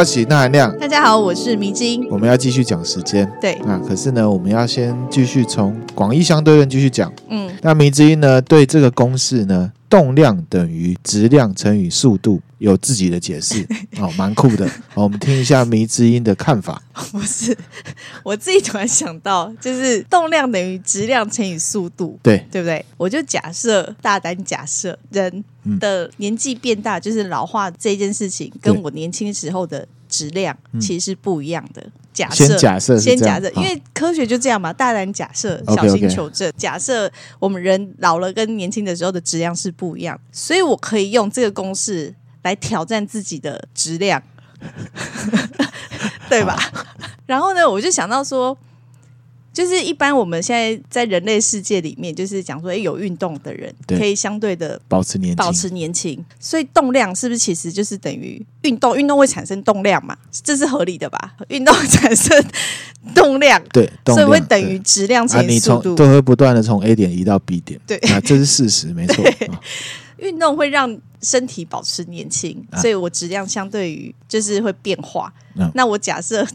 我是那含量。大家好，我是迷之音。我们要继续讲时间，对啊，可是呢，我们要先继续从广义相对论继续讲。嗯，那迷之音呢，对这个公式呢，动量等于质量乘以速度，有自己的解释，哦，蛮酷的。好，我们听一下迷之音的看法。不是，我自己突然想到，就是动量等于质量乘以速度，对，对不对？我就假设，大胆假设，人的年纪变大，就是老化这件事情，跟我年轻时候的质量其实是不一样的。假设，先假设，先假设，因为科学就这样嘛，大胆假设，小心求证。Okay, okay. 假设我们人老了跟年轻的时候的质量是不一样，所以我可以用这个公式来挑战自己的质量，对吧？然后呢，我就想到说，就是一般我们现在在人类世界里面，就是讲说，哎，有运动的人可以相对的保持年轻，保持年轻。所以动量是不是其实就是等于运动？运动会产生动量嘛？这是合理的吧？运动产生动量，对，所以会等于质量乘以速度，对会不断的从 A 点移到 B 点。对，啊，这是事实，没错。运动会让身体保持年轻，所以我质量相对于就是会变化。啊、那我假设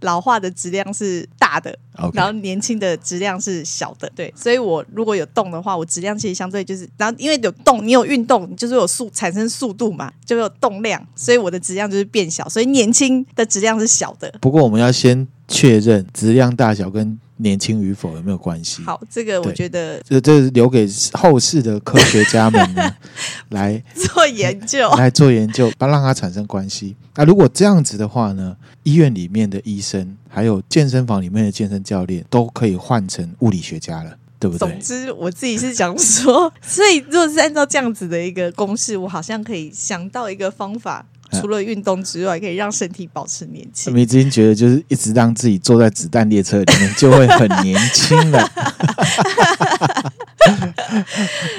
老化的质量是大的.然后年轻的质量是小的。对，所以我如果有动的话，我质量其实相对就是，然后因为有动，你有运动，就是有速产生速度嘛，就有动量，所以我的质量就是变小，所以年轻的质量是小的。不过我们要先确认质量大小跟。年轻与否有没有关系？好，这个我觉得这这留给后世的科学家们呢 来做研究，来做研究，不让它产生关系。那如果这样子的话呢？医院里面的医生，还有健身房里面的健身教练，都可以换成物理学家了，对不对？总之，我自己是想说，所以如果是按照这样子的一个公式，我好像可以想到一个方法。除了运动之外，可以让身体保持年轻。米子英觉得，就是一直让自己坐在子弹列车里面，就会很年轻了。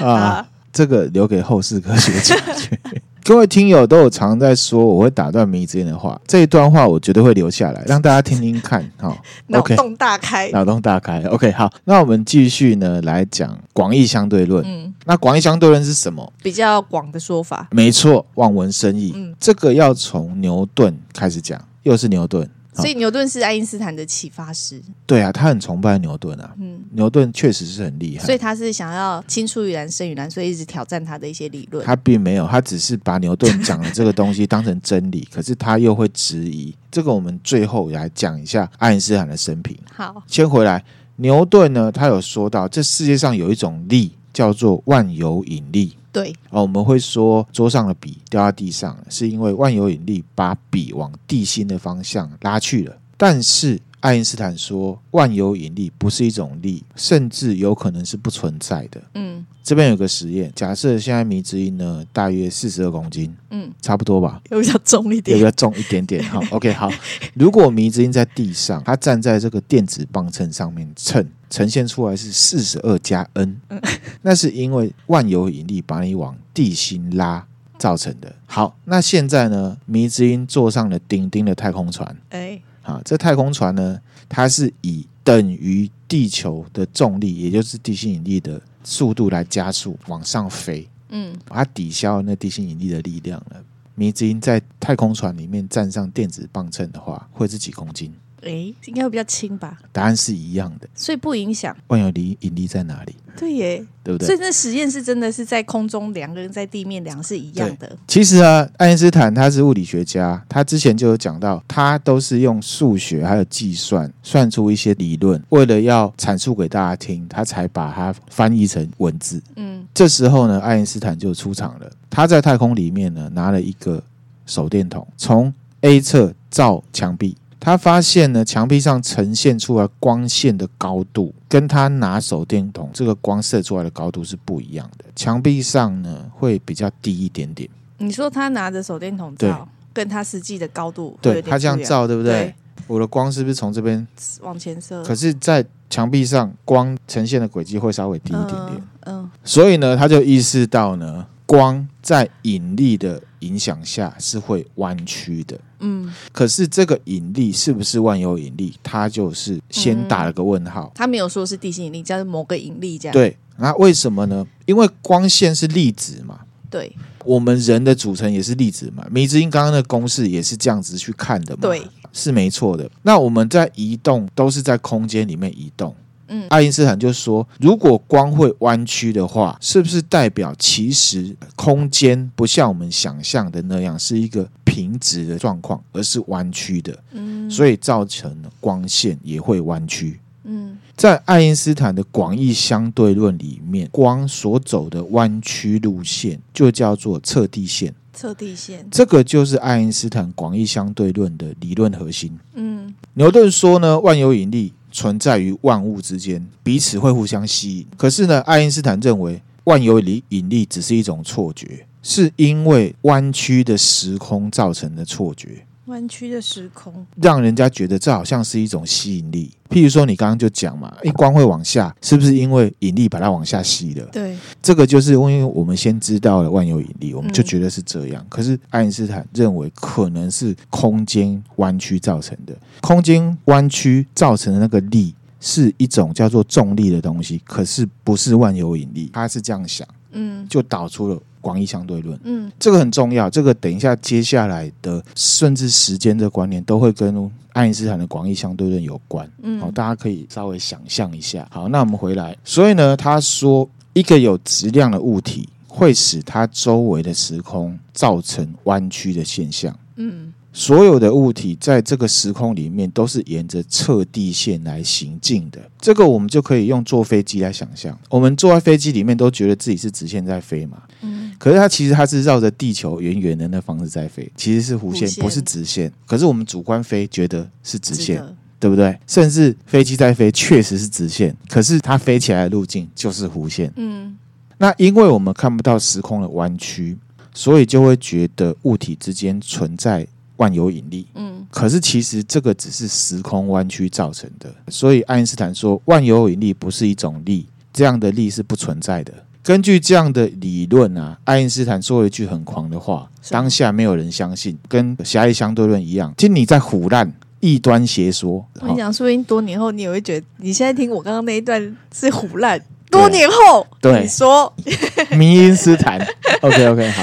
啊，这个留给后世科学家去。各位听友都有常在说，我会打断迷之间的话，这一段话我绝对会留下来，让大家听听看。哈，脑洞大开，脑洞大开。OK，好，那我们继续呢来讲广义相对论。嗯，那广义相对论是什么？比较广的说法。没错，望文生义。嗯，这个要从牛顿开始讲，又是牛顿。所以牛顿是爱因斯坦的启发师。对啊，他很崇拜牛顿啊。嗯，牛顿确实是很厉害。所以他是想要青出于蓝胜于蓝，所以一直挑战他的一些理论。他并没有，他只是把牛顿讲的这个东西当成真理，可是他又会质疑。这个我们最后来讲一下爱因斯坦的生平。好，先回来，牛顿呢，他有说到，这世界上有一种力叫做万有引力。对，哦，我们会说桌上的笔掉在地上，是因为万有引力把笔往地心的方向拉去了。但是爱因斯坦说，万有引力不是一种力，甚至有可能是不存在的。嗯，这边有个实验，假设现在迷之音呢大约四十二公斤，嗯，差不多吧，有比较重一点，有比较重一点点。好，OK，好。如果迷之音在地上，他站在这个电子磅秤上面称。呈现出来是四十二加 n，那是因为万有引力把你往地心拉造成的。好，那现在呢？迷之音坐上了丁丁的太空船，哎，好，这太空船呢，它是以等于地球的重力，也就是地心引力的速度来加速往上飞。嗯，它抵消了那地心引力的力量了。迷之音在太空船里面站上电子磅秤的话，会是几公斤？哎，应该会比较轻吧？答案是一样的，所以不影响。万有引引力在哪里？对耶，对不对？所以那实验是真的是在空中量跟在地面量是一样的。其实啊，爱因斯坦他是物理学家，他之前就有讲到，他都是用数学还有计算算出一些理论，为了要阐述给大家听，他才把它翻译成文字。嗯，这时候呢，爱因斯坦就出场了。他在太空里面呢，拿了一个手电筒，从 A 侧照墙壁，他发现呢，墙壁上呈现出来光线的高度，跟他拿手电筒这个光射出来的高度是不一样的。墙壁上呢，会比较低一点点。你说他拿着手电筒照，跟他实际的高度，对，他这样照，对不对？对我的光是不是从这边往前射？可是，在墙壁上光呈现的轨迹会稍微低一点点。嗯，嗯，所以呢，他就意识到呢，光在引力的影响下是会弯曲的。嗯，可是这个引力是不是万有引力？它就是先打了个问号。嗯，他没有说是地心引力，叫做某个引力这样。对，那为什么呢？因为光线是粒子嘛。对，我们人的组成也是粒子嘛。迷之音刚刚的公式也是这样子去看的嘛。对，是没错的。那我们在移动都是在空间里面移动。嗯，爱因斯坦就说，如果光会弯曲的话，是不是代表其实空间不像我们想象的那样是一个平直的状况，而是弯曲的？嗯，所以造成了光线也会弯曲。嗯，在爱因斯坦的广义相对论里面，光所走的弯曲路线就叫做测地线。测地线，这个就是爱因斯坦广义相对论的理论核心。嗯，牛顿说呢，万有引力存在于万物之间，彼此会互相吸引。可是呢，爱因斯坦认为万有引力只是一种错觉，是因为弯曲的时空造成的错觉。弯曲的时空，让人家觉得这好像是一种吸引力。譬如说，你刚刚就讲嘛，一光会往下，是不是因为引力把它往下吸了？对，这个就是因为我们先知道了万有引力，我们就觉得是这样。嗯、可是爱因斯坦认为可能是空间弯曲造成的，空间弯曲造成的那个力是一种叫做重力的东西，可是不是万有引力。他是这样想，嗯，就导出了。广义相对论，嗯，这个很重要。这个等一下接下来的甚至时间的观念都会跟爱因斯坦的广义相对论有关。嗯，好，大家可以稍微想象一下。好，那我们回来。所以呢，他说一个有质量的物体会使它周围的时空造成弯曲的现象。嗯。所有的物体在这个时空里面都是沿着测地线来行进的，这个我们就可以用坐飞机来想象。我们坐在飞机里面都觉得自己是直线在飞嘛，嗯，可是它其实它是绕着地球圆圆的那方式在飞，其实是弧线，不是直线。可是我们主观飞觉得是直线，对不对？甚至飞机在飞确实是直线，可是它飞起来的路径就是弧线。嗯，那因为我们看不到时空的弯曲，所以就会觉得物体之间存在。万有引力，嗯，可是其实这个只是时空弯曲造成的，所以爱因斯坦说万有引力不是一种力，这样的力是不存在的。根据这样的理论啊，爱因斯坦说了一句很狂的话，当下没有人相信，跟狭义相对论一样，听你在胡乱，异端邪说。我跟你讲，说不定多年后你也会觉得，你现在听我刚刚那一段是胡乱，多年后对。你说，迷因斯坦，OK OK 好。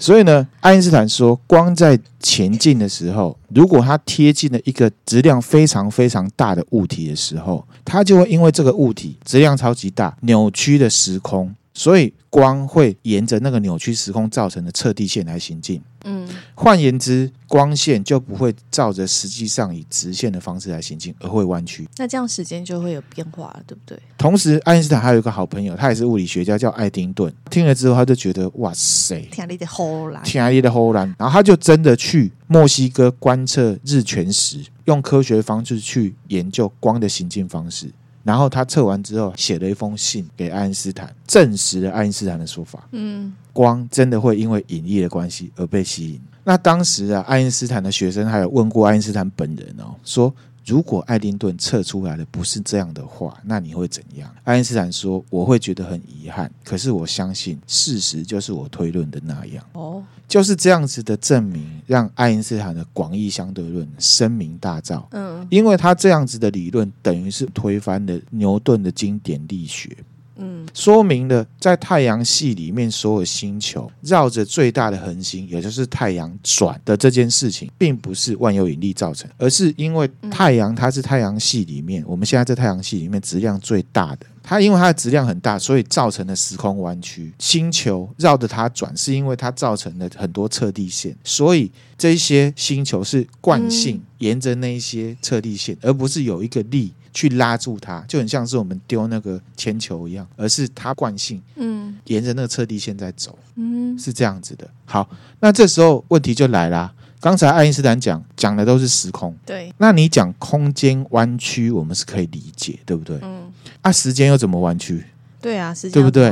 所以呢，爱因斯坦说，光在前进的时候，如果它贴近了一个质量非常非常大的物体的时候，它就会因为这个物体质量超级大，扭曲的时空。所以光会沿着那个扭曲时空造成的测地线来行进。嗯，换言之，光线就不会照着实际上以直线的方式来行进，而会弯曲。那这样时间就会有变化了，对不对？同时，爱因斯坦还有一个好朋友，他也是物理学家，叫爱丁顿。听了之后，他就觉得哇塞，天力的后来，天力的后来。然后他就真的去墨西哥观测日全食，用科学方式去研究光的行进方式。然后他测完之后，写了一封信给爱因斯坦，证实了爱因斯坦的说法。嗯，光真的会因为引力的关系而被吸引。那当时啊，爱因斯坦的学生还有问过爱因斯坦本人哦，说。如果爱丁顿测出来的不是这样的话，那你会怎样？爱因斯坦说：“我会觉得很遗憾，可是我相信事实就是我推论的那样。”哦，就是这样子的证明，让爱因斯坦的广义相对论声名大噪。嗯，因为他这样子的理论，等于是推翻了牛顿的经典力学。嗯，说明了在太阳系里面所有星球绕着最大的恒星，也就是太阳转的这件事情，并不是万有引力造成，而是因为太阳它是太阳系里面，我们现在在太阳系里面质量最大的，它因为它的质量很大，所以造成了时空弯曲。星球绕着它转，是因为它造成了很多测地线，所以这些星球是惯性沿着那一些测地线，而不是有一个力。去拉住它，就很像是我们丢那个铅球一样，而是它惯性，嗯，沿着那个测地线在走，嗯，是这样子的。好，那这时候问题就来啦，刚才爱因斯坦讲讲的都是时空，对。那你讲空间弯曲，我们是可以理解，对不对？嗯。啊，时间又怎么弯曲？对啊，时间对不对？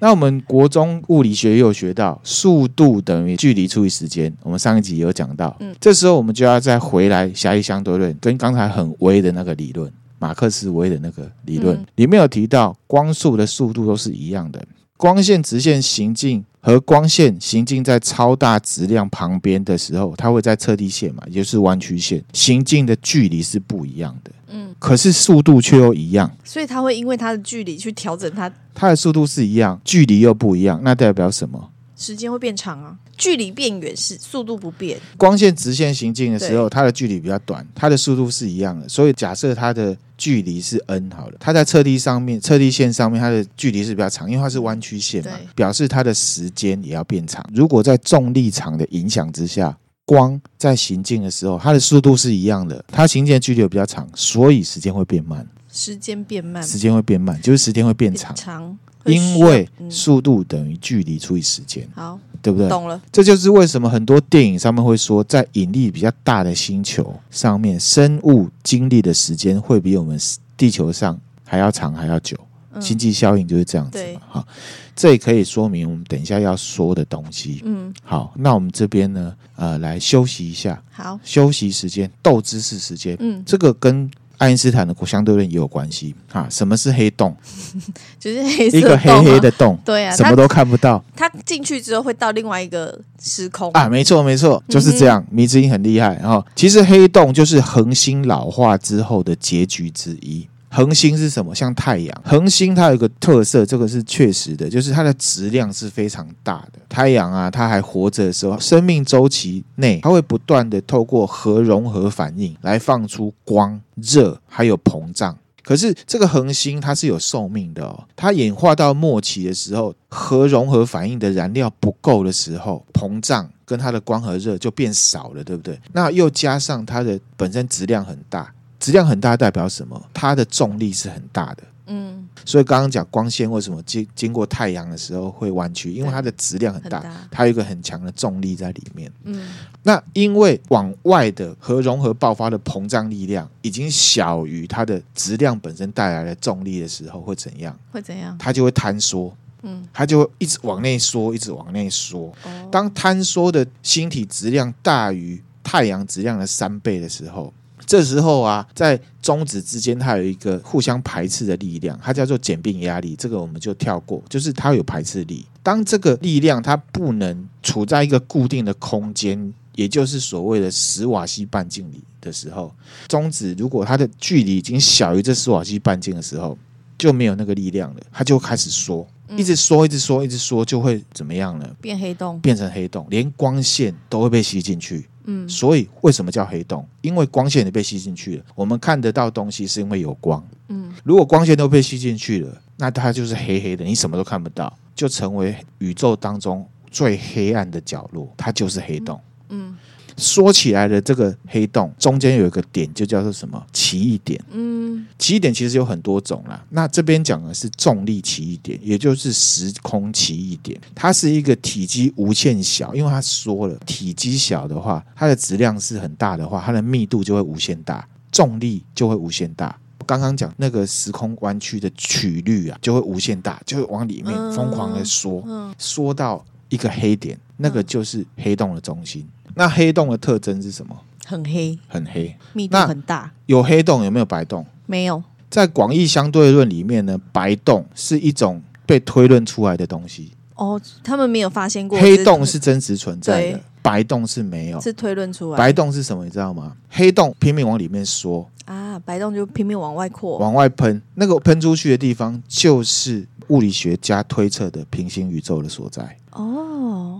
那我们国中物理学也有学到，速度等于距离除以时间。我们上一集有讲到，嗯，这时候我们就要再回来狭义相对论，跟刚才很微的那个理论，马克思韦的那个理论，嗯，里面有提到，光速的速度都是一样的，光线直线行进和光线行进在超大质量旁边的时候，它会在测地线嘛，也就是弯曲线，行进的距离是不一样的。嗯，可是速度却又一样，所以它会因为它的距离去调整它。它的速度是一样，距离又不一样，那代表什么？时间会变长啊，距离变远是速度不变。光线直线行进的时候，它的距离比较短，它的速度是一样的。所以假设它的距离是 n 好了，它在测地上面，测地线上面它的距离是比较长，因为它是弯曲线嘛，表示它的时间也要变长。如果在重力场的影响之下。光在行进的时候，它的速度是一样的，它行进的距离比较长，所以时间会变慢。时间变慢，时间会变慢，就是时间会变长。长，因为速度等于距离除以时间。好，对不对？懂了。这就是为什么很多电影上面会说，在引力比较大的星球上面，生物经历的时间会比我们地球上还要长，还要久。星际效应就是这样子嘛，好，这也可以说明我们等一下要说的东西。嗯，好，那我们这边呢，呃，来休息一下。好，休息时间，斗知识时间。嗯，这个跟爱因斯坦的相对论也有关系。啊，什么是黑洞？就是黑色一个黑黑的洞。对啊，什么都看不到。它进去之后会到另外一个时空啊？没错，没错，就是这样。迷之音很厉害。然后，其实黑洞就是恒星老化之后的结局之一。恒星是什么？像太阳，恒星它有一个特色，这个是确实的，就是它的质量是非常大的。太阳啊，它还活着的时候，生命周期内，它会不断的透过核融合反应来放出光、热还有膨胀。可是这个恒星它是有寿命的哦，它演化到末期的时候，核融合反应的燃料不够的时候，膨胀跟它的光和热就变少了，对不对？那又加上它的本身质量很大。质量很大代表什么？它的重力是很大的。嗯，所以刚刚讲光线为什么经经过太阳的时候会弯曲？因为它的质量很大，很大，它有一个很强的重力在里面。嗯，那因为往外的核融合爆发的膨胀力量已经小于它的质量本身带来的重力的时候，会怎样？会怎样？它就会坍缩。嗯，它就会一直往内缩，一直往内缩。哦，当坍缩的星体质量大于太阳质量的三倍的时候。这时候啊，在中子之间，它有一个互相排斥的力量，它叫做简并压力。这个我们就跳过，就是它有排斥力。当这个力量它不能处在一个固定的空间，也就是所谓的史瓦西半径里的时候，中子如果它的距离已经小于这史瓦西半径的时候，就没有那个力量了，它就开始缩，一直缩，一直缩，一直缩，就会怎么样呢？变黑洞，变成黑洞，连光线都会被吸进去。嗯，所以为什么叫黑洞？因为光线也被吸进去了。我们看得到东西是因为有光。嗯，如果光线都被吸进去了，那它就是黑黑的，你什么都看不到，就成为宇宙当中最黑暗的角落，它就是黑洞。嗯。嗯说起来的这个黑洞中间有一个点，就叫做什么奇异点？嗯，奇异点其实有很多种啦。那这边讲的是重力奇异点，也就是时空奇异点。它是一个体积无限小，因为它缩了，体积小的话，它的质量是很大的话，它的密度就会无限大，重力就会无限大。刚刚讲那个时空弯曲的曲率啊，就会无限大，就会往里面疯狂的缩，缩到一个黑点，那个就是黑洞的中心。那黑洞的特征是什么？很黑，很黑，密度很大。有黑洞有没有白洞？没有。在广义相对论里面呢，白洞是一种被推论出来的东西。哦，他们没有发现过。黑洞是真实存在的，白洞是没有，是推论出来。白洞是什么？你知道吗？黑洞拼命往里面缩啊，白洞就拼命往外扩，往外喷。那个喷出去的地方，就是物理学家推测的平行宇宙的所在。哦，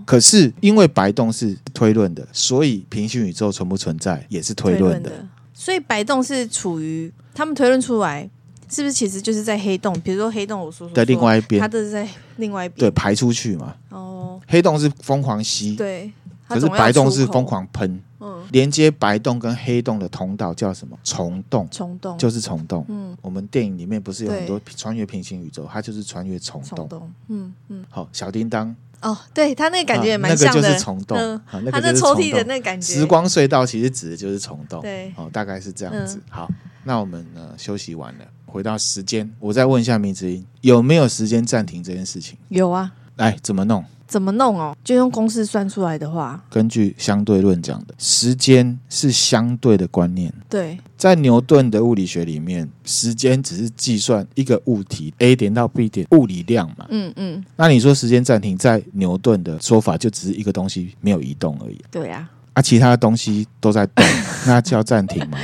可是因为白洞是推论的，所以平行宇宙存不存在也是推论的，所以白洞是处于他们推论出来，是不是其实就是在黑洞？比如说黑洞，我说说，在另外一边，它这是在另外一边，对，排出去嘛。哦，黑洞是疯狂吸，对，可是白洞是疯狂喷。嗯，连接白洞跟黑洞的通道叫什么？虫洞。虫洞就是虫洞。嗯，我们电影里面不是有很多穿越平行宇宙，它就是穿越虫洞。嗯嗯。好，小叮当哦，对，他那个感觉也蛮像的，那个就是虫洞。嗯，它那抽屉的那个感觉，时光隧道其实指的就是虫洞。对，哦，大概是这样子。好，那我们呢休息完了，回到时间，我再问一下明子英，有没有时间暂停这件事情？有啊。来，怎么弄？怎么弄哦？就用公式算出来的话，根据相对论讲的，时间是相对的观念。对，在牛顿的物理学里面，时间只是计算一个物体 A 点到 B 点物理量嘛。嗯嗯。那你说时间暂停，在牛顿的说法，就只是一个东西没有移动而已。对啊。啊，其他的东西都在动，那叫暂停吗？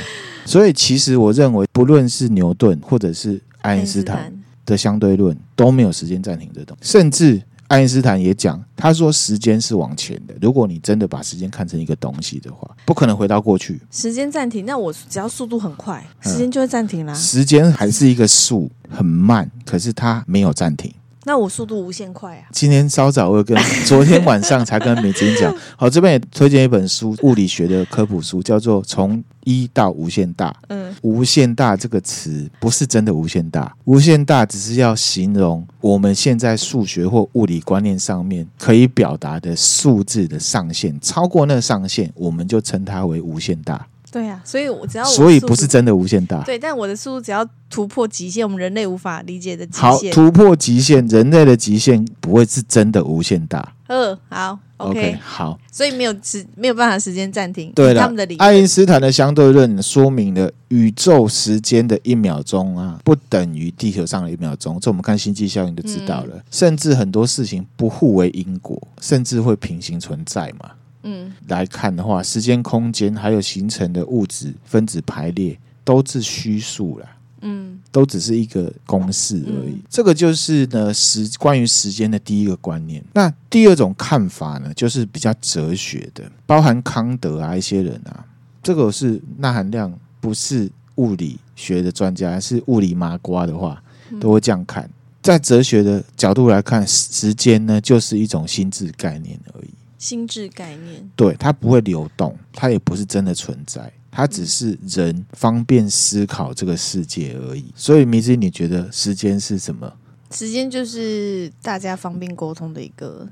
所以，其实我认为，不论是牛顿或者是爱因斯坦的相对论，都没有时间暂停这东西，甚至。爱因斯坦也讲，他说时间是往前的。如果你真的把时间看成一个东西的话，不可能回到过去。时间暂停，那我只要速度很快，时间就会暂停啦。时间还是一个数，很慢，可是它没有暂停。那我速度无限快啊！今天稍早我跟昨天晚上才跟美金讲，好，这边也推荐一本书，物理学的科普书，叫做《从一到无限大》。嗯，无限大这个词不是真的无限大，无限大只是要形容我们现在数学或物理观念上面可以表达的数字的上限，超过那个上限，我们就称它为无限大。对呀、啊，所以我只要我所以不是真的无限大。对，但我的速度只要突破极限，我们人类无法理解的极限。好，突破极限，人类的极限不会是真的无限大。嗯，好，OK，好。所以没有时没有办法时间暂停。对了，他们的理，爱因斯坦的相对论说明了宇宙时间的一秒钟啊，不等于地球上的一秒钟。这我们看星际效应就知道了。嗯、甚至很多事情不互为因果，甚至会平行存在嘛。嗯，来看的话，时间、空间还有形成的物质分子排列都是虚数啦。嗯，都只是一个公式而已。嗯、这个就是呢时关于时间的第一个观念。那第二种看法呢，就是比较哲学的，包含康德啊一些人啊，这个是钠含量不是物理学的专家，是物理麻瓜的话，都会这样看。在哲学的角度来看，时间呢就是一种心智概念而已。心智概念，对，它不会流动，它也不是真的存在，它只是人方便思考这个世界而已。所以，迷之，你觉得时间是什么？时间就是大家方便沟通的一个。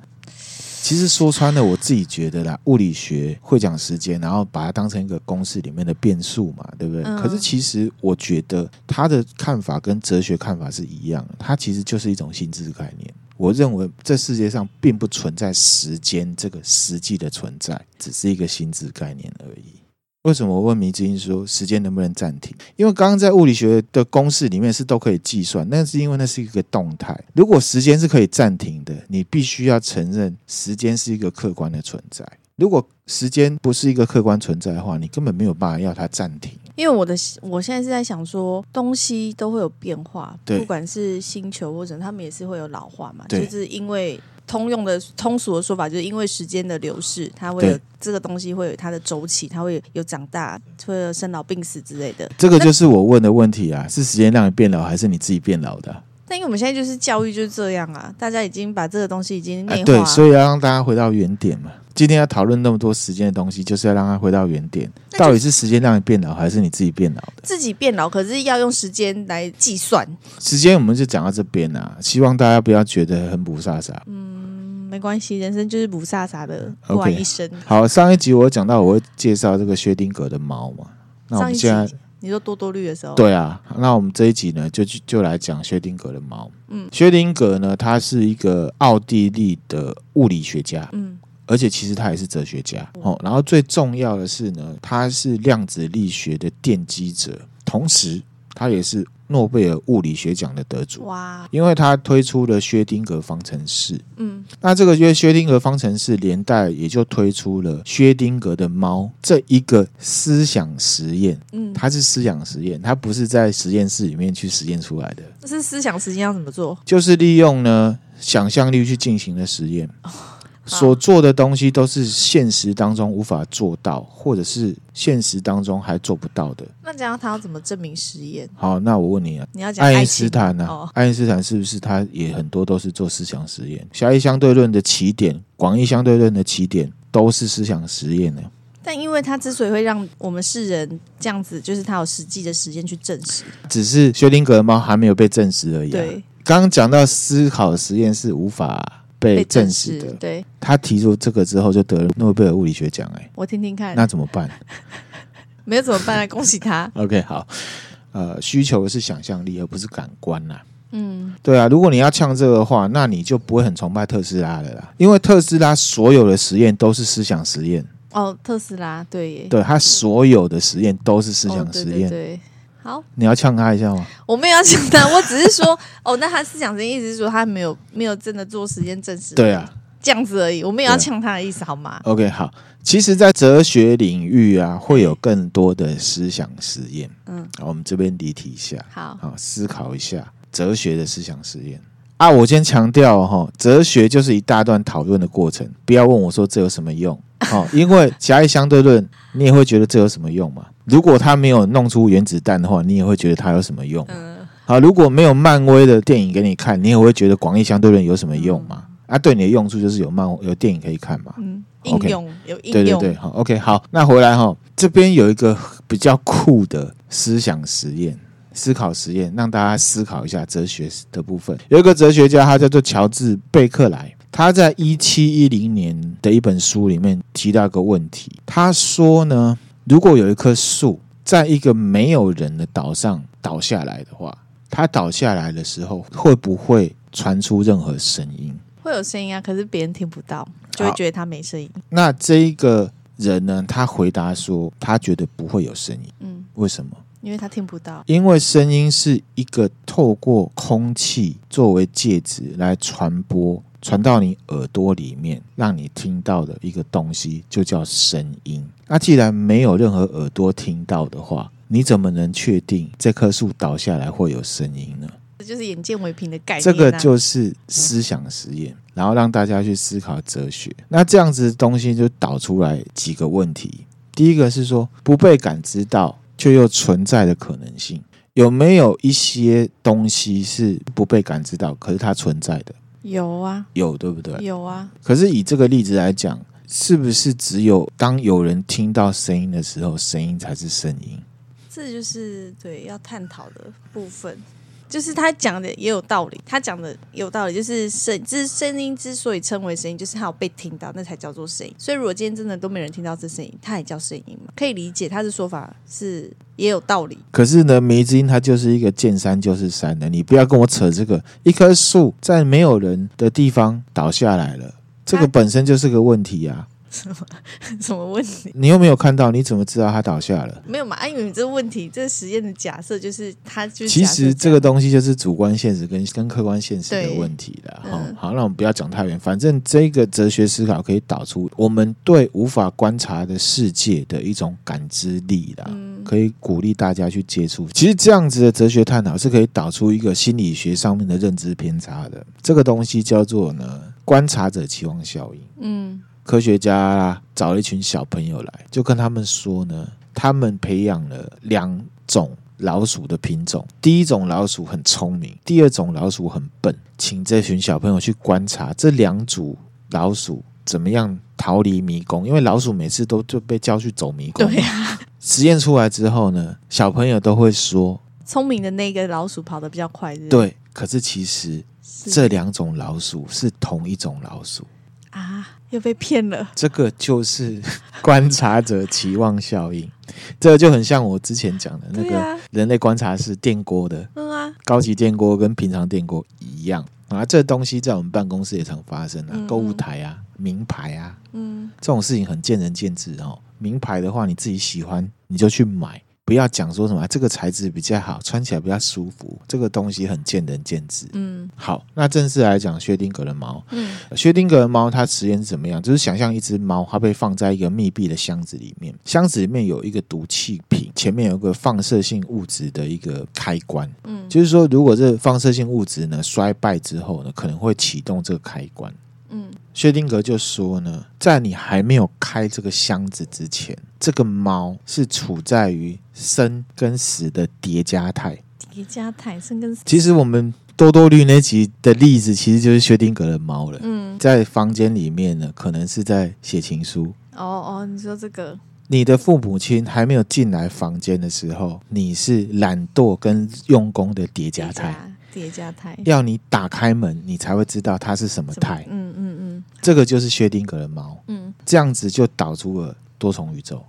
其实说穿了，我自己觉得啦，物理学会讲时间，然后把它当成一个公式里面的变数嘛，对不对？嗯。可是其实我觉得他的看法跟哲学看法是一样的，它其实就是一种心智概念。我认为这世界上并不存在时间这个实际的存在，只是一个心智概念而已。为什么我问迷之音说时间能不能暂停？因为刚刚在物理学的公式里面是都可以计算，那是因为那是一个动态。如果时间是可以暂停的，你必须要承认时间是一个客观的存在。如果时间不是一个客观存在的话，你根本没有办法要它暂停。因为我的我现在是在想说，东西都会有变化，不管是星球或者他们也是会有老化嘛，就是因为通用的通俗的说法，就是因为时间的流逝，它会有这个东西会有它的周期，它会有长大，会有生老病死之类的。这个就是我问的问题啊，是时间让你变老，还是你自己变老的？但因为我们现在就是教育就是这样啊，大家已经把这个东西已经内化，对，所以要让大家回到原点嘛。今天要讨论那么多时间的东西，就是要让它回到原点。到底是时间让你变老，还是你自己变老的？自己变老，可是要用时间来计算。时间我们就讲到这边啊，希望大家不要觉得很不飒飒。嗯，没关系，人生就是不飒飒的过完一生。好，上一集我讲到我会介绍这个薛定格的猫嘛，那我们现在你说多多绿的时候，对啊，那我们这一集呢就就来讲薛定谔的猫。嗯，薛定谔呢，他是一个奥地利的物理学家。嗯。而且其实他也是哲学家哦，然后最重要的是呢，他是量子力学的奠基者，同时他也是诺贝尔物理学奖的得主。哇！因为他推出了薛丁格方程式。嗯，那这个约薛丁格方程式连带也就推出了薛丁格的猫这一个思想实验。嗯，它是思想实验，它不是在实验室里面去实验出来的。是思想实验要怎么做？就是利用呢想象力去进行的实验。哦所做的东西都是现实当中无法做到，或者是现实当中还做不到的。那这样他要怎么证明实验？好，那我问你啊，你要讲爱因斯坦呢、啊？哦、爱因斯坦是不是他也很多都是做思想实验？狭义相对论的起点、广义相对论的起点都是思想实验呢？但因为他之所以会让我们世人这样子，就是他有实际的时间去证实。只是薛丁格猫还没有被证实而已、啊。对，刚刚讲到思考实验是无法。被证实的。对，他提出这个之后，就得了诺贝尔物理学奖。哎，我听听看，那怎么办？没有怎么办啊？恭喜他。OK，好，呃，需求的是想象力，而不是感官呐。嗯，对啊，如果你要呛这个的话，那你就不会很崇拜特斯拉了啦，因为特斯拉所有的实验都是思想实验。哦，特斯拉，对耶，对，他所有的实验都是思想实验。哦、对，对，对，好，你要呛他一下吗？我没有要呛他，我只是说，哦，那他思想实验意思是说他没有没有真的做时间证实。对啊，这样子而已，我没有要呛他的意思，好吗？OK，好，其实，在哲学领域啊，会有更多的思想实验。嗯，好，我们这边离题一下，好，好，思考一下。哲学的思想实验啊，我先强调哈，哲学就是一大段讨论的过程，不要问我说这有什么用哦，因为狭义相对论，你也会觉得这有什么用嘛？如果他没有弄出原子弹的话，你也会觉得它有什么用？嗯，好，如果没有漫威的电影给你看，你也会觉得广义相对论有什么用吗？啊，对你的用处就是有漫有电影可以看嘛？嗯，应用 Okay, 有应用，对对对，好，OK，好，那回来哈，这边有一个比较酷的思想实验。思考实验，让大家思考一下哲学的部分。有一个哲学家，他叫做乔治贝克莱，他在一七一零年的一本书里面提到一个问题。他说呢，如果有一棵树在一个没有人的岛上倒下来的话，它倒下来的时候会不会传出任何声音？会有声音啊，可是别人听不到，就会觉得它没声音。那这一个人呢，他回答说，他觉得不会有声音。嗯，为什么？因为他听不到，因为声音是一个透过空气作为介质来传播，传到你耳朵里面，让你听到的一个东西，就叫声音。那既然没有任何耳朵听到的话，你怎么能确定这棵树倒下来会有声音呢？这就是眼见为凭的概念啊。这个就是思想实验，然后让大家去思考哲学。那这样子的东西就导出来几个问题。第一个是说不被感知到。却又存在的可能性，有没有一些东西是不被感知到，可是它存在的？有啊，有，对不对？有啊。可是以这个例子来讲，是不是只有当有人听到声音的时候，声音才是声音？这就是对要探讨的部分。就是他讲的也有道理，他讲的有道理，就是声，之声音之所以称为声音，就是它有被听到，那才叫做声音。所以如果今天真的都没人听到这声音，它也叫声音嘛？可以理解他的说法是也有道理。可是呢，迷之音它就是一个见山就是山的，你不要跟我扯这个。一棵树在没有人的地方倒下来了，这个本身就是个问题啊。什么什么问题？你又没有看到，你怎么知道他倒下了？没有嘛？因为你这个问题，这个实验的假设就是它就是。其实这个东西就是主观现实跟跟客观现实的问题了。好、嗯，好，那我们不要讲太远。反正这个哲学思考可以导出我们对无法观察的世界的一种感知力啦，嗯、可以鼓励大家去接触。其实这样子的哲学探讨是可以导出一个心理学上面的认知偏差的。这个东西叫做呢观察者期望效应。嗯。科学家找了一群小朋友来，就跟他们说呢，他们培养了两种老鼠的品种。第一种老鼠很聪明，第二种老鼠很笨。请这群小朋友去观察这两组老鼠怎么样逃离迷宫，因为老鼠每次都就被叫去走迷宫。对啊，实验出来之后呢，小朋友都会说，聪明的那个老鼠跑得比较快。对，可是其实这两种老鼠是同一种老鼠。啊。又被骗了，这个就是观察者期望效应，这个就很像我之前讲的那个人类观察室电锅的，嗯啊，高级电锅跟平常电锅一样。啊，这东西在我们办公室也常发生啊，购物台啊，名牌啊，嗯，这种事情很见仁见智哦。名牌的话，你自己喜欢你就去买。不要讲说什么这个材质比较好，穿起来比较舒服，这个东西很见仁见智。嗯，好，那正式来讲，薛定格的猫，嗯，薛定格的猫它实验是怎么样？就是想象一只猫，它被放在一个密闭的箱子里面，箱子里面有一个毒气瓶，前面有个放射性物质的一个开关。嗯，就是说，如果这放射性物质呢衰败之后呢，可能会启动这个开关。嗯，薛定格就说呢，在你还没有开这个箱子之前，这个猫是处在于生跟死的叠加态。叠加态，生跟死。其实我们多多绿那集的例子，其实就是薛定格的猫了。嗯，在房间里面呢，可能是在写情书。哦哦，你说这个，你的父母亲还没有进来房间的时候，你是懒惰跟用功的叠加态。叠加态，要你打开门，你才会知道它是什么态。嗯嗯嗯，这个就是薛定格的猫。嗯，这样子就导出了多重宇宙，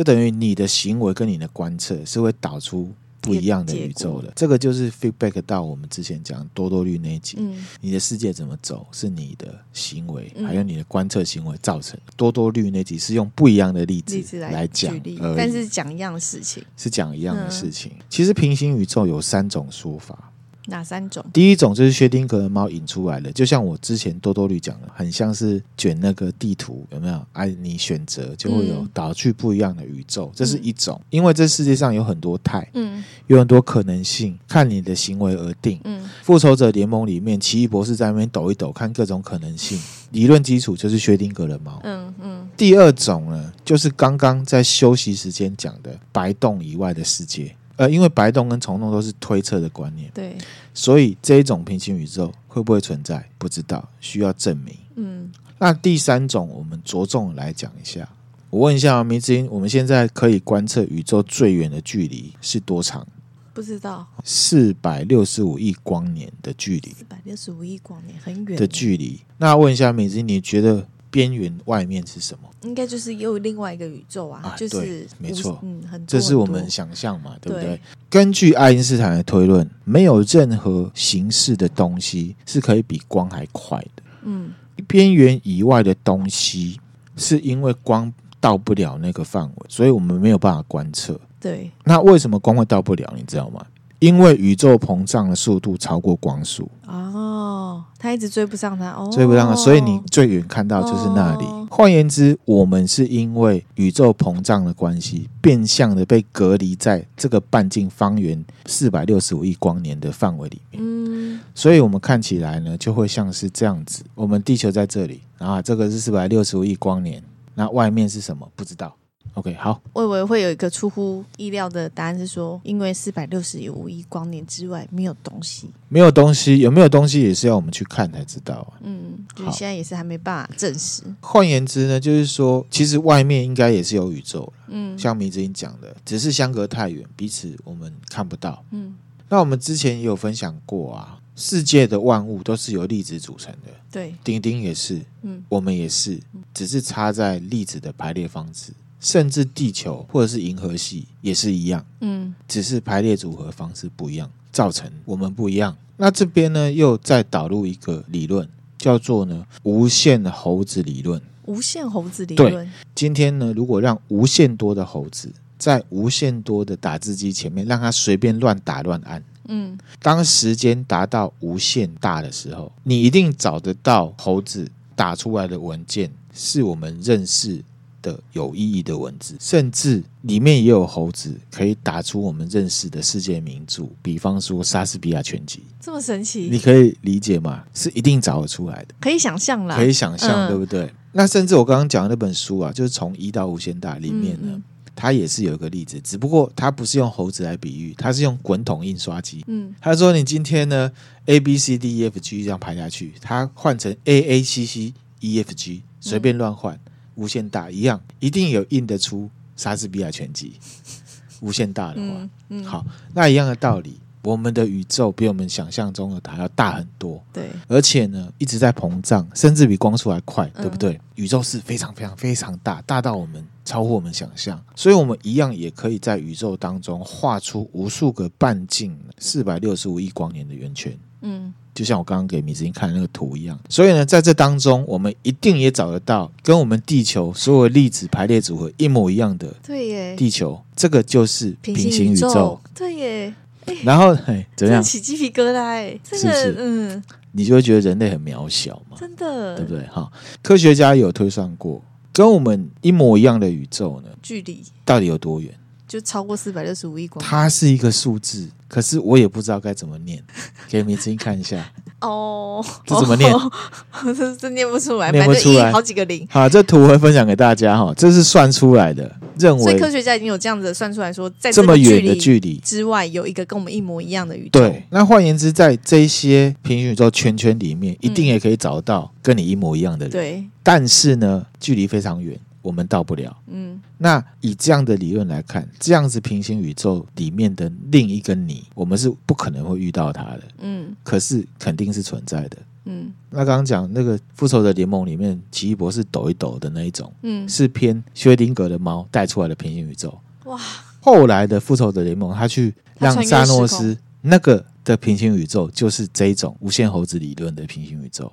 就等于你的行为跟你的观测是会导出。不一样的宇宙的，这个就是 feedback 到我们之前讲多多绿那一集。嗯，你的世界怎么走，是你的行为，还有你的观测行为造成。多多绿那集是用不一样的例子来讲，但是讲一样的事情，是讲一样的事情。其实平行宇宙有三种说法。哪三种？第一种就是薛丁格的猫引出来的，就像我之前多多绿讲的，很像是卷那个地图，有没有？哎、啊，你选择就会有导去不一样的宇宙，嗯、这是一种。因为这世界上有很多态，嗯，有很多可能性，看你的行为而定。嗯，复仇者联盟里面，奇异博士在那边抖一抖，看各种可能性，理论基础就是薛定格的猫。嗯嗯。第二种呢，就是刚刚在休息时间讲的白洞以外的世界。呃，因为白洞跟虫洞都是推测的观念，对，所以这一种平行宇宙会不会存在？不知道，需要证明。嗯，那第三种，我们着重来讲一下。我问一下啊，迷之音，我们现在可以观测宇宙最远的距离是多长？不知道，四百六十五亿光年的距离。四百六十五亿光年，很远的距离。那问一下迷之音，你觉得？边缘外面是什么？应该就是又有另外一个宇宙啊，啊就是没错，嗯，很多这是我们想象嘛，对不对？对，根据爱因斯坦的推论，没有任何形式的东西是可以比光还快的。嗯，边缘以外的东西是因为光到不了那个范围，所以我们没有办法观测。对，那为什么光会到不了？你知道吗？因为宇宙膨胀的速度超过光速。哦，他一直追不上他，哦，追不上他，所以你最远看到就是那里。哦，换言之，我们是因为宇宙膨胀的关系，变相的被隔离在这个半径方圆四百六十五亿光年的范围里面。嗯，所以我们看起来呢，就会像是这样子。我们地球在这里，然后这个是四百六十五亿光年，那外面是什么？不知道。OK，好。我以为会有一个出乎意料的答案是说，因为四百六十五亿光年之外没有东西，没有东西，有没有东西也是要我们去看才知道啊。嗯，就是现在也是还没办法证实。换言之呢，就是说，其实外面应该也是有宇宙。嗯，像迷之音讲的，只是相隔太远，彼此我们看不到。嗯，那我们之前也有分享过啊，世界的万物都是由粒子组成的。对，丁丁也是，嗯，我们也是，只是差在粒子的排列方式。甚至地球或者是银河系也是一样，嗯，只是排列组合方式不一样，造成我们不一样。那这边呢，又再导入一个理论，叫做呢无限猴子理论。无限猴子理论。对，今天呢，如果让无限多的猴子在无限多的打字机前面，让它随便乱打乱按，嗯，当时间达到无限大的时候，你一定找得到猴子打出来的文件，是我们认识的有意义的文字，甚至里面也有猴子可以打出我们认识的世界名著，比方说《莎士比亚全集》，这么神奇，你可以理解吗？是一定找得出来的，可以想象啦，可以想象，嗯、对不对？那甚至我刚刚讲的那本书啊，就是从一到无限大里面呢，嗯、它也是有一个例子，只不过它不是用猴子来比喻，它是用滚筒印刷机。嗯，他说你今天呢，A B C D E F G 这样排下去，它换成 A A C C E F G，随便乱换。嗯无限大一样，一定有印得出莎士比亚全集。无限大的话，嗯嗯、好，那一样的道理，我们的宇宙比我们想象中的还要大很多。对，而且呢，一直在膨胀，甚至比光速还快，对不对？嗯、宇宙是非常非常非常大，大到我们超乎我们想象。所以，我们一样也可以在宇宙当中画出无数个半径四百六十五亿光年的圆圈。嗯。就像我刚刚给米子英看的那个图一样，所以呢，在这当中，我们一定也找得到跟我们地球所有粒子排列组合一模一样的。对耶，地球这个就是平行宇宙。对耶，然后嘿，怎样？起鸡皮疙瘩哎，真的，是不是？嗯，你就会觉得人类很渺小嘛？真的，对不对？哈，科学家有推算过，跟我们一模一样的宇宙呢，距离到底有多远？就超过四百六十五亿光年。它是一个数字。可是我也不知道该怎么念，给迷之音看一下哦，这怎么念？这这念不出来，念不出来，好几个零。好，这图会分享给大家哈，这是算出来的，认为所以科学家已经有这样子算出来说，在这么远的距离之外，有一个跟我们一模一样的宇宙。对，那换言之，在这些平行宇宙圈圈里面，一定也可以找到跟你一模一样的人。对，但是呢，距离非常远。我们到不了。嗯，那以这样的理论来看，这样子平行宇宙里面的另一个你，我们是不可能会遇到他的。嗯，可是肯定是存在的。嗯，那刚刚讲那个复仇者联盟里面，奇异博士抖一抖的那一种，嗯，是偏薛定格的猫带出来的平行宇宙。哇，后来的复仇者联盟，他去让萨诺斯那个的平行宇宙，就是这一种无限猴子理论的平行宇宙。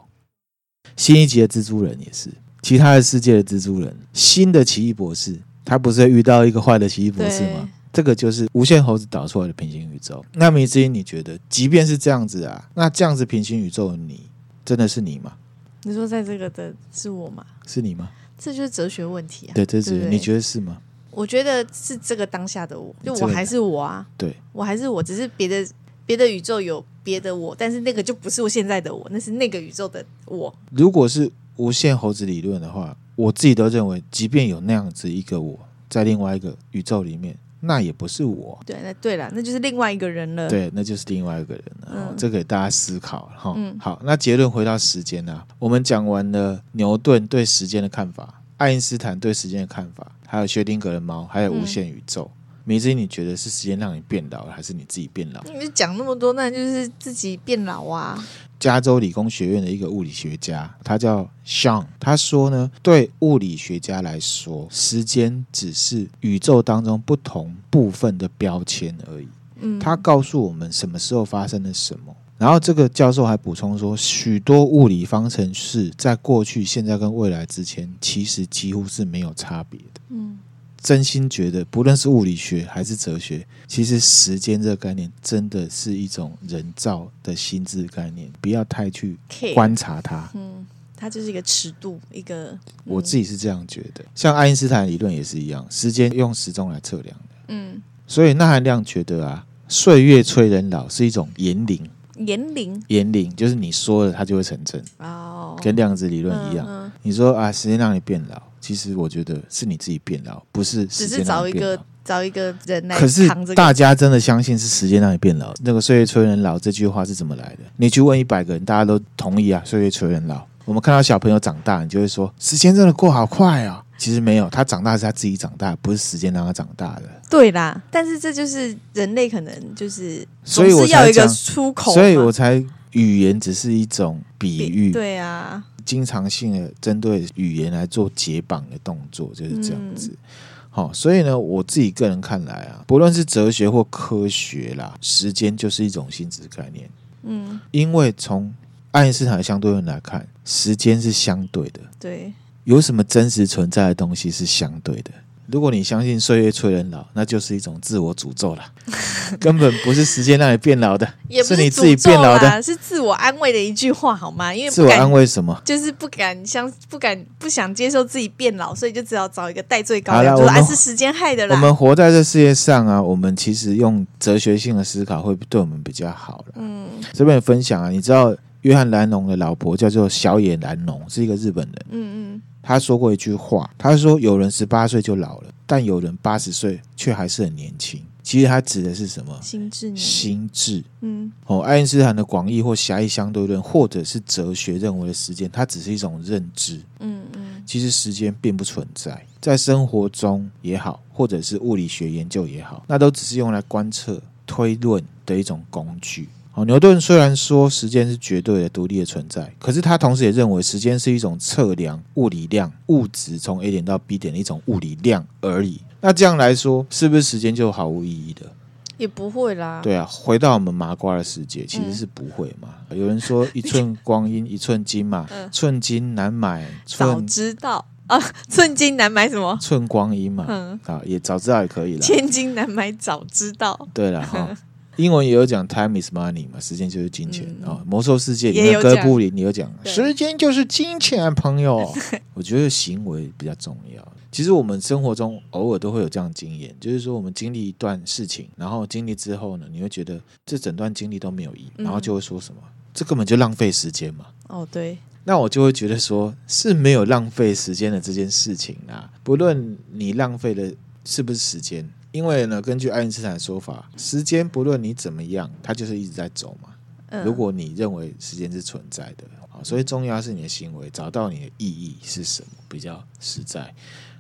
新一集的蜘蛛人也是，其他的世界的蜘蛛人，新的奇异博士，他不是遇到一个坏的奇异博士吗？这个就是无限猴子导出来的平行宇宙。那迷之音，你觉得，即便是这样子啊，那这样子平行宇宙的你，真的是你吗？你说在这个的是我吗？是你吗？这就是哲学问题啊。对，这是你觉得是吗？我觉得是这个当下的我，就我还是我啊。对，我还是我，只是别的别的宇宙有别的我，但是那个就不是我现在的我，那是那个宇宙的我。如果是无限猴子理论的话，我自己都认为，即便有那样子一个我在另外一个宇宙里面，那也不是我。对，那对了，那就是另外一个人了。对，那就是另外一个人了。嗯，这给大家思考哈。嗯，好，那结论回到时间呢，我们讲完了牛顿对时间的看法，爱因斯坦对时间的看法，还有薛定谔的猫，还有无限宇宙。迷之音，你觉得是时间让你变老，还是你自己变老？你讲那么多，那就是自己变老啊。加州理工学院的一个物理学家，他叫 Sean，他说呢，对物理学家来说，时间只是宇宙当中不同部分的标签而已。嗯，他告诉我们什么时候发生了什么。然后这个教授还补充说，许多物理方程式在过去、现在跟未来之间，其实几乎是没有差别的。嗯。真心觉得，不论是物理学还是哲学，其实时间这个概念真的是一种人造的心智概念，不要太去观察它。嗯，它就是一个尺度，一个。嗯、我自己是这样觉得，像爱因斯坦理论也是一样，时间用时钟来测量的。嗯，所以纳含量觉得啊，岁月催人老是一种言灵。言灵，言灵就是你说了，它就会成真。哦，跟量子理论一样。嗯嗯、你说啊，时间让你变老。其实我觉得是你自己变老，不是。只是找一个找一个人来。可是大家真的相信是时间让你变老？那个“岁月催人老”这句话是怎么来的？你去问一百个人，大家都同意啊，“岁月催人老”。我们看到小朋友长大，你就会说时间真的过好快啊。其实没有，他长大是他自己长大，不是时间让他长大的。对啦，但是这就是人类可能就是，所以我要一个出口，所以我才语言只是一种比喻。对啊。经常性的针对语言来做解绑的动作，就是这样子。好、嗯，所以呢，我自己个人看来啊，不论是哲学或科学啦，时间就是一种性质概念。嗯，因为从爱因斯坦的相对论来看，时间是相对的。对，有什么真实存在的东西是相对的？如果你相信岁月催人老，那就是一种自我诅咒了，根本不是时间让你变老的，也不是，是你自己变老的，是自我安慰的一句话，好吗？因为自我安慰什么？就是不敢相，不敢不想接受自己变老，所以就只好找一个代罪羔羊，就是还是时间害的啦。我们活在这世界上啊，我们其实用哲学性的思考会对我们比较好了。嗯，这边分享啊，你知道约翰兰农的老婆叫做小野兰农，是一个日本人。嗯嗯。他说过一句话，他说：“有人十八岁就老了，但有人八十岁却还是很年轻。”其实他指的是什么？心智。心智。嗯。哦，爱因斯坦的广义或狭义相对论，或者是哲学认为的时间，它只是一种认知。嗯嗯。其实时间并不存在，在生活中也好，或者是物理学研究也好，那都只是用来观测、推论的一种工具。牛顿虽然说时间是绝对的独立的存在，可是他同时也认为时间是一种测量物理量、物质从 A 点到 B 点的一种物理量而已。那这样来说，是不是时间就毫无意义的？也不会啦。对啊，回到我们麻瓜的世界，其实是不会嘛。嗯、有人说一寸光阴一寸金嘛，嗯、寸金难买寸。早知道啊，寸金难买什么？寸光阴嘛。嗯，啊，也早知道也可以了。千金难买早知道。对 了哈。英文也有讲 time is money 嘛，时间就是金钱啊、嗯哦。魔兽世界里面哥布林，你有讲时间就是金钱，朋友。我觉得行为比较重要。其实我们生活中偶尔都会有这样的经验，就是说我们经历一段事情，然后经历之后呢，你会觉得这整段经历都没有意义，然后就会说什么，嗯、这根本就浪费时间嘛。哦，对。那我就会觉得说是没有浪费时间的这件事情啊，不论你浪费的是不是时间。因为呢，根据爱因斯坦的说法，时间不论你怎么样，它就是一直在走嘛。嗯、如果你认为时间是存在的，所以重要是你的行为，找到你的意义是什么比较实在。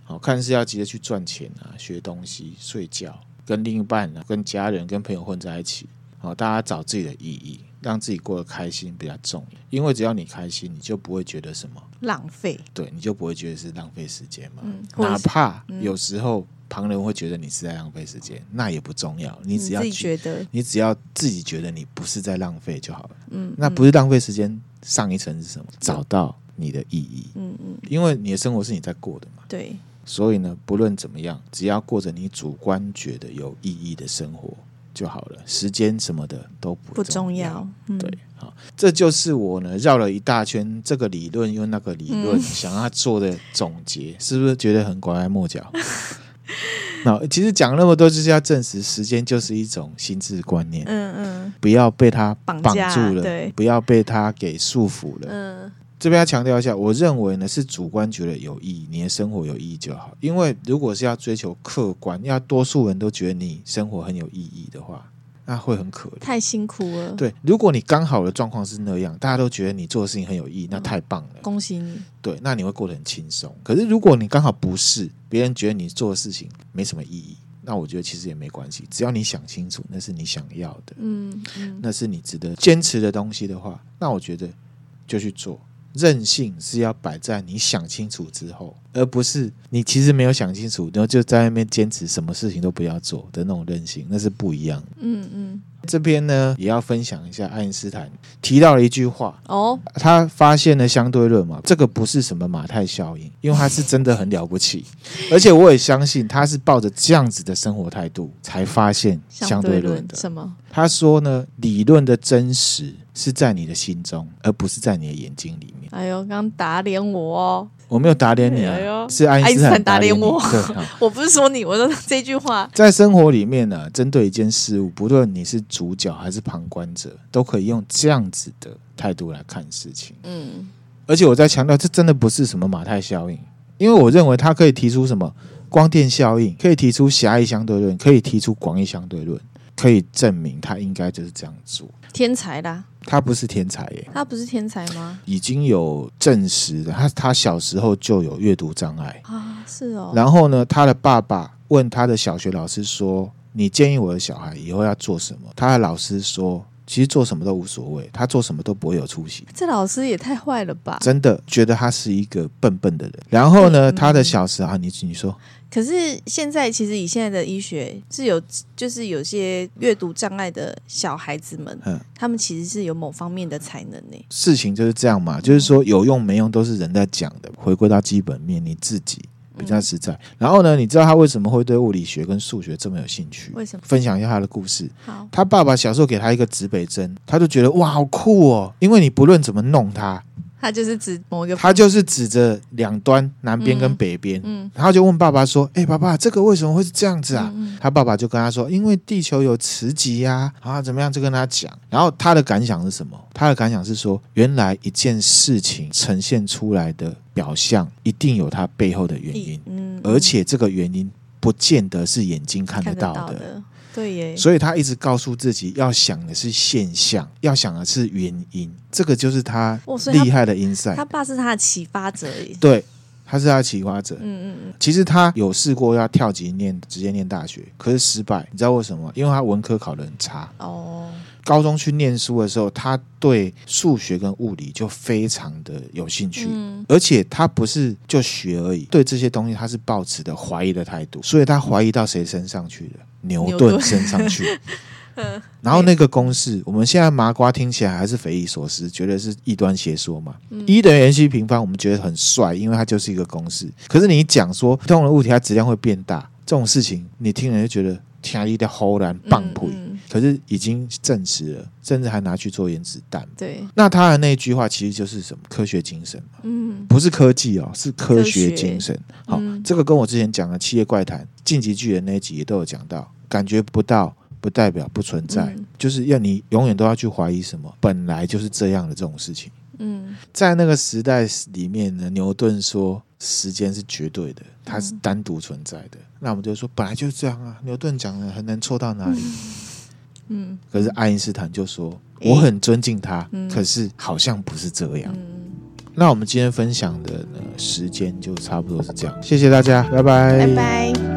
好，看是要急着去赚钱啊，学东西、睡觉，跟另一半啊，跟家人、跟朋友混在一起。好，大家找自己的意义，让自己过得开心比较重要。因为只要你开心，你就不会觉得什么浪费，对，你就不会觉得是浪费时间嘛。嗯，哪怕有时候旁人会觉得你是在浪费时间，那也不重要。你只要自己觉得，你只要自己觉得你不是在浪费就好了。嗯，那不是浪费时间，上一层是什么？找到你的意义。嗯嗯，因为你的生活是你在过的嘛。对。所以呢，不论怎么样，只要过着你主观觉得有意义的生活。就好了，时间什么的都不重要。不重要。嗯、对，好，这就是我呢绕了一大圈，这个理论用那个理论、嗯、想要做的总结，是不是觉得很拐弯抹角？那其实讲那么多，就是要证实时间就是一种心智观念。嗯嗯，不要被它绑住了，对，不要被它给束缚了。嗯。这边要强调一下，我认为呢是主观觉得有意义，你的生活有意义就好。因为如果是要追求客观，要多数人都觉得你生活很有意义的话，那会很可怜，太辛苦了。对，如果你刚好的状况是那样，大家都觉得你做的事情很有意义，那太棒了，恭喜你。对，那你会过得很轻松。可是如果你刚好不是，别人觉得你做的事情没什么意义，那我觉得其实也没关系，只要你想清楚那是你想要的，嗯，嗯，那是你值得坚持的东西的话，那我觉得就去做。任性是要摆在你想清楚之后，而不是你其实没有想清楚，然后就在那边坚持什么事情都不要做的那种任性，那是不一样。嗯嗯，这边呢也要分享一下，爱因斯坦提到了一句话哦，他发现了相对论嘛，这个不是什么马太效应，因为他是真的很了不起，而且我也相信他是抱着这样子的生活态度才发现相对论的。什么？他说呢，理论的真实是在你的心中，而不是在你的眼睛里面。哎呦，刚打脸我哦！我没有打脸你啊，哎、是爱因斯坦打脸我。对，我不是说你，我说这句话。在生活里面呢、啊，针对一件事物，不论你是主角还是旁观者，都可以用这样子的态度来看事情。嗯，而且我在强调，这真的不是什么马太效应，因为我认为它可以提出什么光电效应，可以提出狭义相对论，可以提出广义相对论。可以证明他应该就是这样做，天才啦！他不是天才耶，他不是天才吗？已经有证实的，他他小时候就有阅读障碍啊，是哦。然后呢，他的爸爸问他的小学老师说：“你建议我的小孩以后要做什么？”他的老师说：“其实做什么都无所谓，他做什么都不会有出息。”这老师也太坏了吧！真的觉得他是一个笨笨的人。然后呢，嗯、他的小时候啊，你你说。可是现在，其实以现在的医学是有，就是有些阅读障碍的小孩子们，嗯，他们其实是有某方面的才能呢。事情就是这样嘛，就是说有用没用都是人在讲的。回归到基本面，你自己比较实在。然后呢，你知道他为什么会对物理学跟数学这么有兴趣？为什么？分享一下他的故事。好，他爸爸小时候给他一个指北针，他就觉得哇，好酷哦，因为你不论怎么弄它。他就是指某一个，他就是指着两端，南边跟北边，嗯，然后就问爸爸说：“哎，爸爸，这个为什么会是这样子啊？”他爸爸就跟他说：“因为地球有磁极呀，啊，怎么样？”就跟他讲。然后他的感想是什么？他的感想是说，原来一件事情呈现出来的表象，一定有它背后的原因，嗯，而且这个原因不见得是眼睛看得到的。对耶，所以他一直告诉自己要想的是现象，要想的是原因，这个就是他厉害的 insight。他爸是他的启发者，对，他是他的启发者。嗯嗯嗯。其实他有试过要跳级念，直接念大学，可是失败。你知道为什么？因为他文科考得很差。哦。高中去念书的时候，他对数学跟物理就非常的有兴趣，嗯、而且他不是就学而已，对这些东西他是抱持的怀疑的态度，所以他怀疑到谁身上去了？牛顿身上去。然后那个公式，我们现在麻瓜听起来还是匪夷所思，觉得是异端邪说嘛。一、嗯、等于 mc 平方，我们觉得很帅，因为它就是一个公式。可是你讲说不同的物体它质量会变大，这种事情你听人就觉得。天一的齁然棒槌，嗯嗯、可是已经证实了，甚至还拿去做原子弹。对，那他的那句话其实就是什么？科学精神嘛。嗯，不是科技哦，是科学精神。好，嗯、这个跟我之前讲的《企业怪谈》《进击巨人》那一集也都有讲到，感觉不到不代表不存在，嗯、就是要你永远都要去怀疑什么，本来就是这样的这种事情。嗯，在那个时代里面呢，牛顿说时间是绝对的，它是单独存在的。嗯、那我们就说本来就是这样啊，牛顿讲的很能错到哪里？嗯，可是爱因斯坦就说我很尊敬他，嗯、可是好像不是这样。嗯、那我们今天分享的呢时间就差不多是这样，谢谢大家，拜拜，拜拜。